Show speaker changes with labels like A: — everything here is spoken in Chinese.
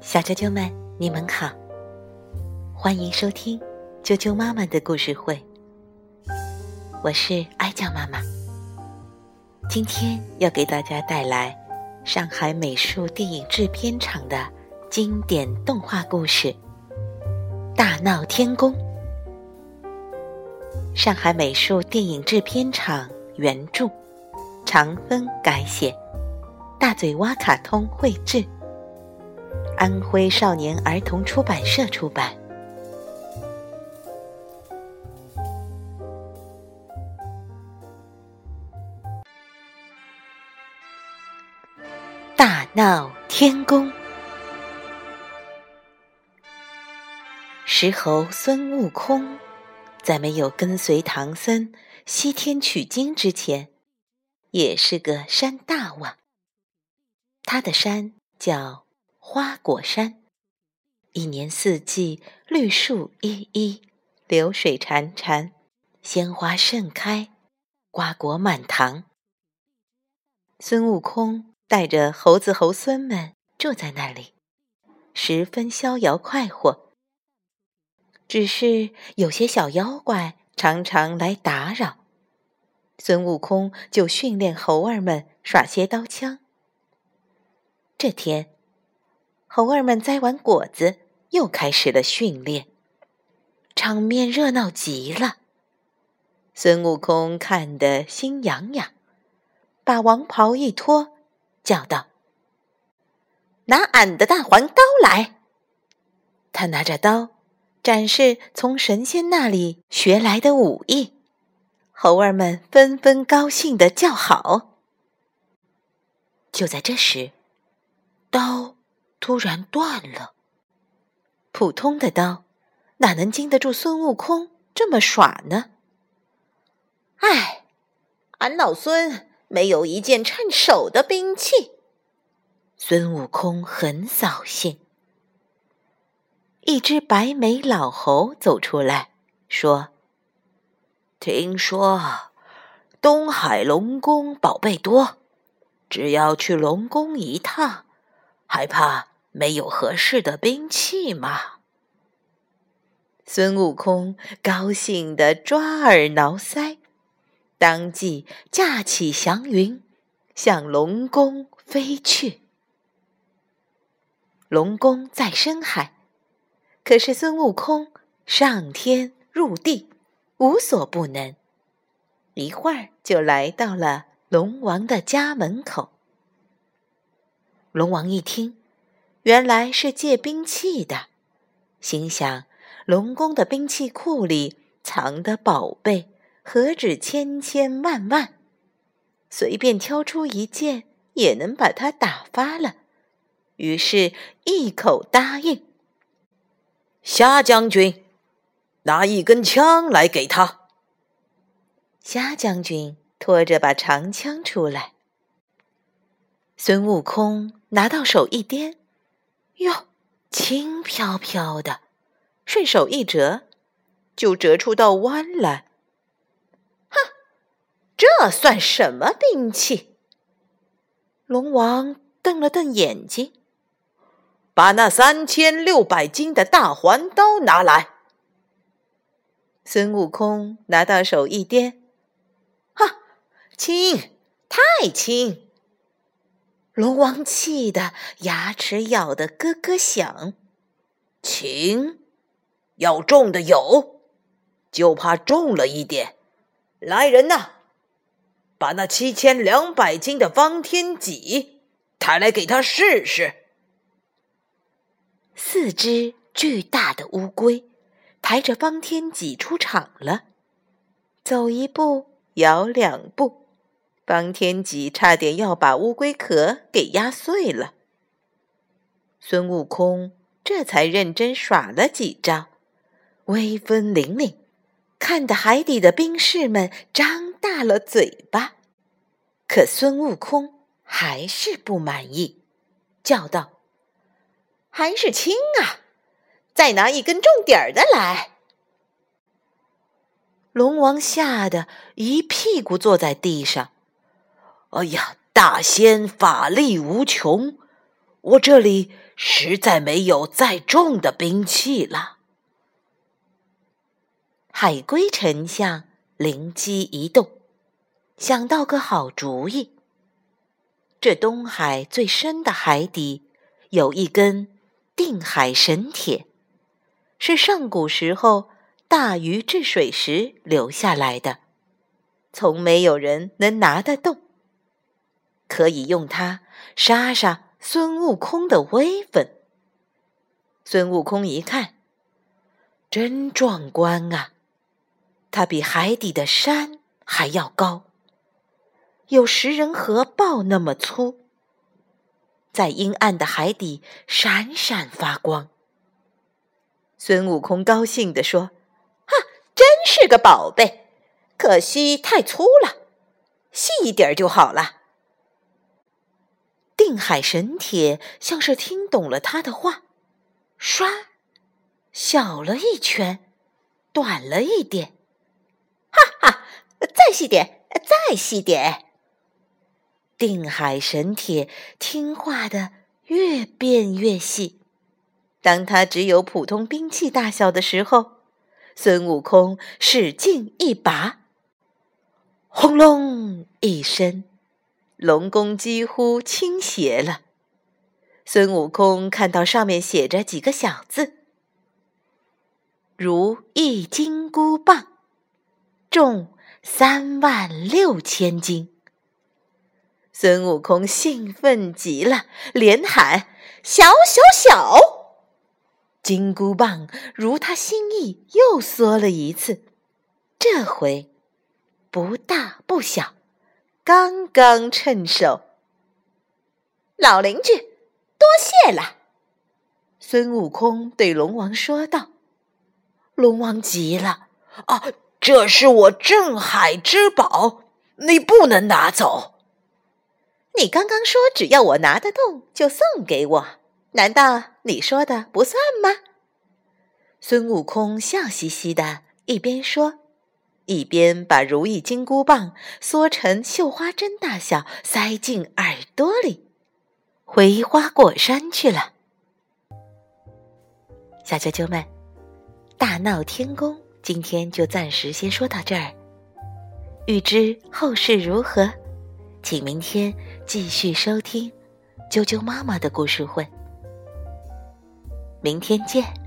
A: 小啾啾们，你们好，欢迎收听啾啾妈妈的故事会。我是哀酱妈妈，今天要给大家带来上海美术电影制片厂的经典动画故事《大闹天宫》。上海美术电影制片厂原著，长风改写，大嘴蛙卡通绘制。安徽少年儿童出版社出版。大闹天宫，石猴孙悟空在没有跟随唐僧西天取经之前，也是个山大王。他的山叫。花果山，一年四季绿树依依，流水潺潺，鲜花盛开，瓜果满堂。孙悟空带着猴子猴孙们住在那里，十分逍遥快活。只是有些小妖怪常常来打扰，孙悟空就训练猴儿们耍些刀枪。这天。猴儿们摘完果子，又开始了训练，场面热闹极了。孙悟空看得心痒痒，把王袍一脱，叫道：“拿俺的大环刀来！”他拿着刀，展示从神仙那里学来的武艺。猴儿们纷纷高兴地叫好。就在这时，刀。突然断了。普通的刀哪能经得住孙悟空这么耍呢？哎，俺老孙没有一件趁手的兵器。孙悟空很扫兴。一只白眉老猴走出来说：“听说东海龙宫宝贝多，只要去龙宫一趟，还怕？”没有合适的兵器吗？孙悟空高兴的抓耳挠腮，当即驾起祥云，向龙宫飞去。龙宫在深海，可是孙悟空上天入地，无所不能，一会儿就来到了龙王的家门口。龙王一听。原来是借兵器的，心想：龙宫的兵器库里藏的宝贝何止千千万万，随便挑出一件也能把他打发了。于是，一口答应。虾将军，拿一根枪来给他。虾将军拖着把长枪出来，孙悟空拿到手一掂。哟，轻飘飘的，顺手一折，就折出道弯来。哼，这算什么兵器？龙王瞪了瞪眼睛，把那三千六百斤的大环刀拿来。孙悟空拿到手一掂，哈，轻，太轻。龙王气得牙齿咬得咯咯响，轻，要重的有，就怕重了一点。来人呐，把那七千两百斤的方天戟抬来给他试试。四只巨大的乌龟抬着方天戟出场了，走一步，摇两步。方天戟差点要把乌龟壳给压碎了，孙悟空这才认真耍了几招，威风凛凛，看得海底的兵士们张大了嘴巴。可孙悟空还是不满意，叫道：“还是轻啊，再拿一根重点儿的来。”龙王吓得一屁股坐在地上。哎呀，大仙法力无穷，
B: 我这里实在没有再重的兵器了。
A: 海龟丞相灵机一动，想到个好主意。这东海最深的海底有一根定海神铁，是上古时候大禹治水时留下来的，从没有人能拿得动。可以用它杀杀孙悟空的威风。孙悟空一看，真壮观啊！它比海底的山还要高。有食人河豹那么粗，在阴暗的海底闪闪发光。孙悟空高兴地说：“哈，真是个宝贝！可惜太粗了，细一点就好了。”定海神铁像是听懂了他的话，唰，小了一圈，短了一点。哈哈，再细点，再细点。定海神铁听话的越变越细，当它只有普通兵器大小的时候，孙悟空使劲一拔，轰隆一声，龙宫几乎倾斜了。孙悟空看到上面写着几个小字：“如意金箍棒，重三万六千斤。”孙悟空兴奋极了，连喊：“小小小！”金箍棒如他心意，又缩了一次。这回不大不小，刚刚趁手。老邻居，多谢了。孙悟空对龙王说道。龙王急了：“
B: 啊，这是我镇海之宝，你不能拿走。”
A: 你刚刚说只要我拿得动就送给我，难道你说的不算吗？孙悟空笑嘻嘻的，一边说，一边把如意金箍棒缩成绣花针大小，塞进耳朵里，回花果山去了。小啾啾们，大闹天宫今天就暂时先说到这儿，欲知后事如何？请明天继续收听《啾啾妈妈的故事会》，明天见。